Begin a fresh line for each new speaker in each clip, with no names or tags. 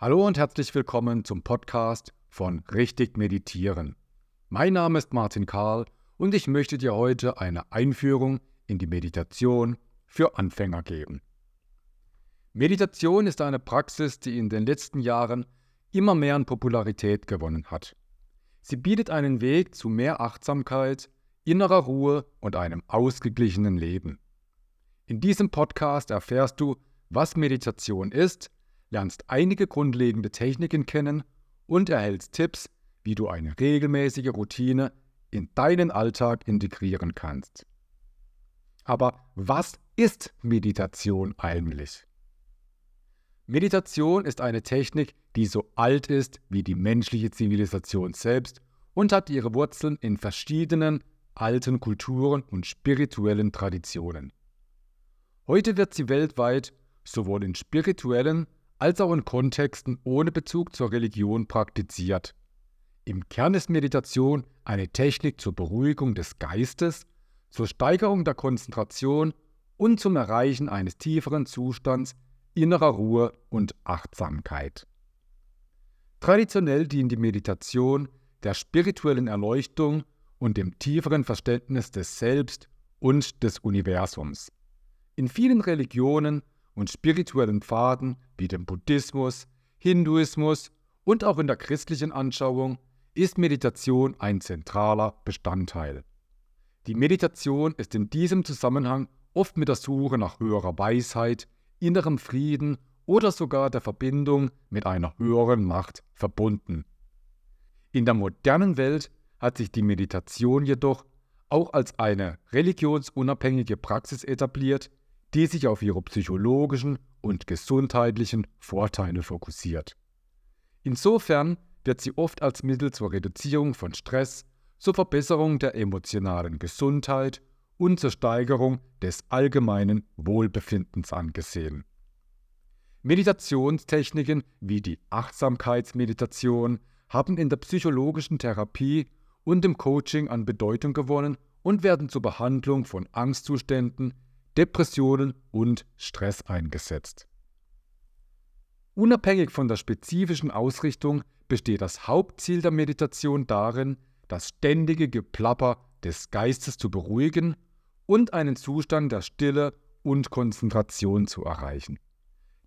Hallo und herzlich willkommen zum Podcast von Richtig Meditieren. Mein Name ist Martin Karl und ich möchte dir heute eine Einführung in die Meditation für Anfänger geben. Meditation ist eine Praxis, die in den letzten Jahren immer mehr an Popularität gewonnen hat. Sie bietet einen Weg zu mehr Achtsamkeit, innerer Ruhe und einem ausgeglichenen Leben. In diesem Podcast erfährst du, was Meditation ist, lernst einige grundlegende Techniken kennen und erhältst Tipps, wie du eine regelmäßige Routine in deinen Alltag integrieren kannst. Aber was ist Meditation eigentlich? Meditation ist eine Technik, die so alt ist wie die menschliche Zivilisation selbst und hat ihre Wurzeln in verschiedenen alten Kulturen und spirituellen Traditionen. Heute wird sie weltweit sowohl in spirituellen als auch in Kontexten ohne Bezug zur Religion praktiziert. Im Kern ist Meditation eine Technik zur Beruhigung des Geistes, zur Steigerung der Konzentration und zum Erreichen eines tieferen Zustands innerer Ruhe und Achtsamkeit. Traditionell dient die Meditation der spirituellen Erleuchtung und dem tieferen Verständnis des Selbst und des Universums. In vielen Religionen und spirituellen Pfaden wie dem Buddhismus, Hinduismus und auch in der christlichen Anschauung ist Meditation ein zentraler Bestandteil. Die Meditation ist in diesem Zusammenhang oft mit der Suche nach höherer Weisheit, innerem Frieden oder sogar der Verbindung mit einer höheren Macht verbunden. In der modernen Welt hat sich die Meditation jedoch auch als eine religionsunabhängige Praxis etabliert, die sich auf ihre psychologischen und gesundheitlichen Vorteile fokussiert. Insofern wird sie oft als Mittel zur Reduzierung von Stress, zur Verbesserung der emotionalen Gesundheit und zur Steigerung des allgemeinen Wohlbefindens angesehen. Meditationstechniken wie die Achtsamkeitsmeditation haben in der psychologischen Therapie und im Coaching an Bedeutung gewonnen und werden zur Behandlung von Angstzuständen, Depressionen und Stress eingesetzt. Unabhängig von der spezifischen Ausrichtung besteht das Hauptziel der Meditation darin, das ständige Geplapper des Geistes zu beruhigen und einen Zustand der Stille und Konzentration zu erreichen.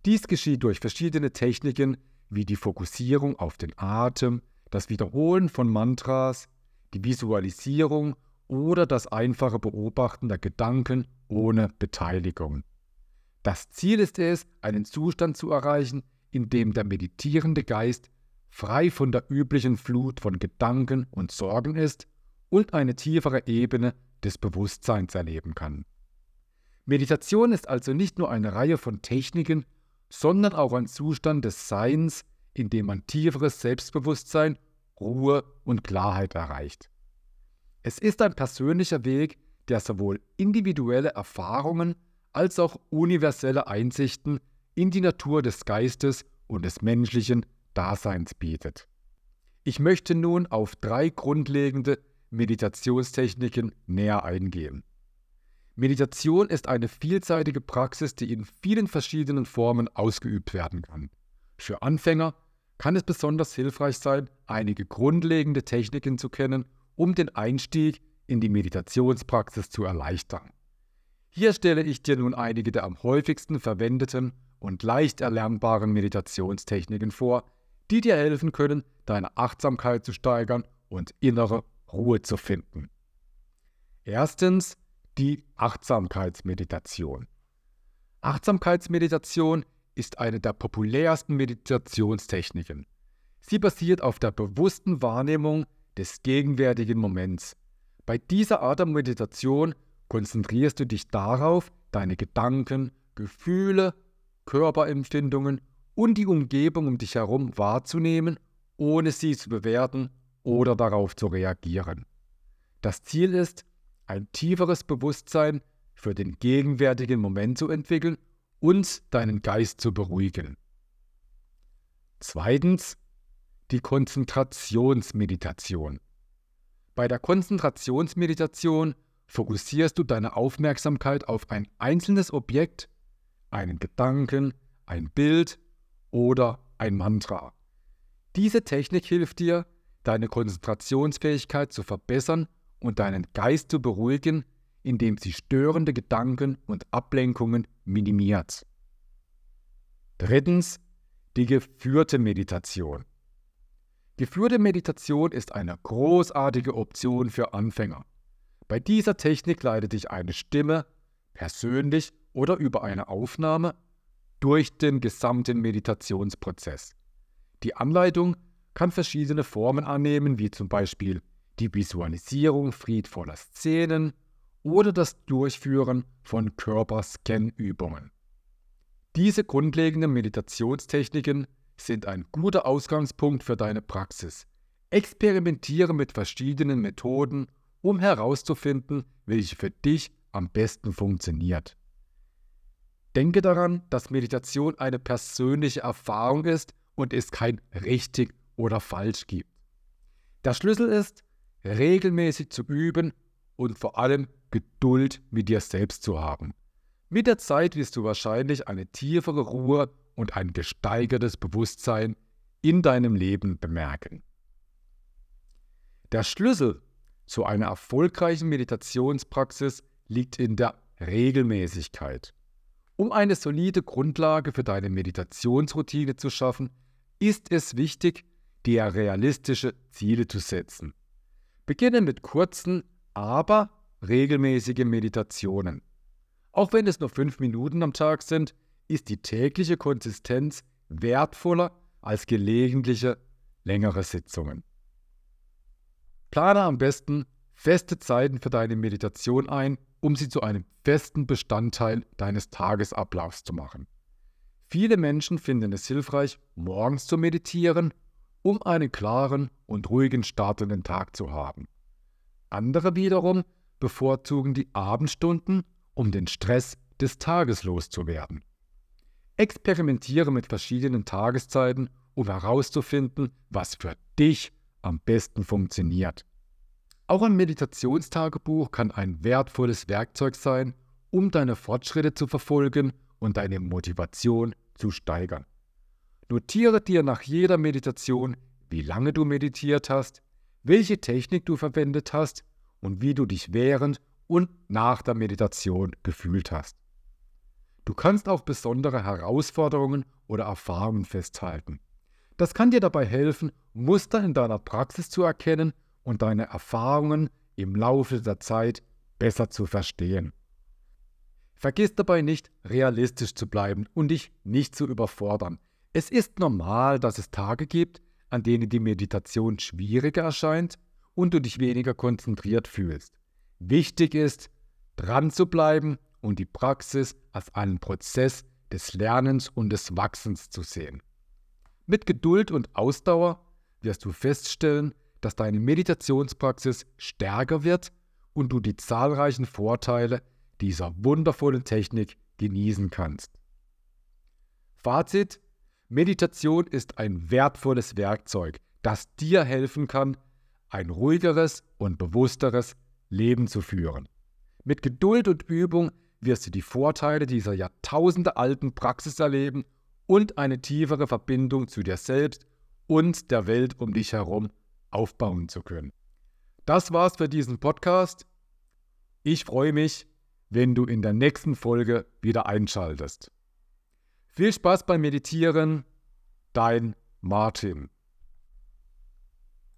Dies geschieht durch verschiedene Techniken wie die Fokussierung auf den Atem, das Wiederholen von Mantras, die Visualisierung oder das einfache Beobachten der Gedanken ohne Beteiligung. Das Ziel ist es, einen Zustand zu erreichen, in dem der meditierende Geist frei von der üblichen Flut von Gedanken und Sorgen ist und eine tiefere Ebene des Bewusstseins erleben kann. Meditation ist also nicht nur eine Reihe von Techniken, sondern auch ein Zustand des Seins, in dem man tieferes Selbstbewusstsein, Ruhe und Klarheit erreicht. Es ist ein persönlicher Weg, der sowohl individuelle Erfahrungen als auch universelle Einsichten in die Natur des Geistes und des menschlichen Daseins bietet. Ich möchte nun auf drei grundlegende Meditationstechniken näher eingehen. Meditation ist eine vielseitige Praxis, die in vielen verschiedenen Formen ausgeübt werden kann. Für Anfänger kann es besonders hilfreich sein, einige grundlegende Techniken zu kennen um den Einstieg in die Meditationspraxis zu erleichtern. Hier stelle ich dir nun einige der am häufigsten verwendeten und leicht erlernbaren Meditationstechniken vor, die dir helfen können, deine Achtsamkeit zu steigern und innere Ruhe zu finden. Erstens die Achtsamkeitsmeditation. Achtsamkeitsmeditation ist eine der populärsten Meditationstechniken. Sie basiert auf der bewussten Wahrnehmung des gegenwärtigen Moments. Bei dieser Art der Meditation konzentrierst du dich darauf, deine Gedanken, Gefühle, Körperempfindungen und die Umgebung um dich herum wahrzunehmen, ohne sie zu bewerten oder darauf zu reagieren. Das Ziel ist, ein tieferes Bewusstsein für den gegenwärtigen Moment zu entwickeln und deinen Geist zu beruhigen. Zweitens die Konzentrationsmeditation. Bei der Konzentrationsmeditation fokussierst du deine Aufmerksamkeit auf ein einzelnes Objekt, einen Gedanken, ein Bild oder ein Mantra. Diese Technik hilft dir, deine Konzentrationsfähigkeit zu verbessern und deinen Geist zu beruhigen, indem sie störende Gedanken und Ablenkungen minimiert. Drittens, die geführte Meditation. Geführte Meditation ist eine großartige Option für Anfänger. Bei dieser Technik leitet dich eine Stimme, persönlich oder über eine Aufnahme, durch den gesamten Meditationsprozess. Die Anleitung kann verschiedene Formen annehmen, wie zum Beispiel die Visualisierung friedvoller Szenen oder das Durchführen von Körperscan-Übungen. Diese grundlegenden Meditationstechniken sind ein guter Ausgangspunkt für deine Praxis. Experimentiere mit verschiedenen Methoden, um herauszufinden, welche für dich am besten funktioniert. Denke daran, dass Meditation eine persönliche Erfahrung ist und es kein richtig oder falsch gibt. Der Schlüssel ist, regelmäßig zu üben und vor allem Geduld mit dir selbst zu haben. Mit der Zeit wirst du wahrscheinlich eine tiefere Ruhe und ein gesteigertes Bewusstsein in deinem Leben bemerken. Der Schlüssel zu einer erfolgreichen Meditationspraxis liegt in der Regelmäßigkeit. Um eine solide Grundlage für deine Meditationsroutine zu schaffen, ist es wichtig, dir realistische Ziele zu setzen. Beginne mit kurzen, aber regelmäßigen Meditationen. Auch wenn es nur fünf Minuten am Tag sind, ist die tägliche Konsistenz wertvoller als gelegentliche längere Sitzungen. Plane am besten feste Zeiten für deine Meditation ein, um sie zu einem festen Bestandteil deines Tagesablaufs zu machen. Viele Menschen finden es hilfreich, morgens zu meditieren, um einen klaren und ruhigen Start in den Tag zu haben. Andere wiederum bevorzugen die Abendstunden, um den Stress des Tages loszuwerden. Experimentiere mit verschiedenen Tageszeiten, um herauszufinden, was für dich am besten funktioniert. Auch ein Meditationstagebuch kann ein wertvolles Werkzeug sein, um deine Fortschritte zu verfolgen und deine Motivation zu steigern. Notiere dir nach jeder Meditation, wie lange du meditiert hast, welche Technik du verwendet hast und wie du dich während und nach der Meditation gefühlt hast. Du kannst auch besondere Herausforderungen oder Erfahrungen festhalten. Das kann dir dabei helfen, Muster in deiner Praxis zu erkennen und deine Erfahrungen im Laufe der Zeit besser zu verstehen. Vergiss dabei nicht, realistisch zu bleiben und dich nicht zu überfordern. Es ist normal, dass es Tage gibt, an denen die Meditation schwieriger erscheint und du dich weniger konzentriert fühlst. Wichtig ist, dran zu bleiben und die Praxis als einen Prozess des Lernens und des Wachsens zu sehen. Mit Geduld und Ausdauer wirst du feststellen, dass deine Meditationspraxis stärker wird und du die zahlreichen Vorteile dieser wundervollen Technik genießen kannst. Fazit: Meditation ist ein wertvolles Werkzeug, das dir helfen kann, ein ruhigeres und bewussteres Leben zu führen. Mit Geduld und Übung wirst du die Vorteile dieser jahrtausendealten Praxis erleben und eine tiefere Verbindung zu dir selbst und der Welt um dich herum aufbauen zu können. Das war's für diesen Podcast. Ich freue mich, wenn du in der nächsten Folge wieder einschaltest. Viel Spaß beim Meditieren, dein Martin.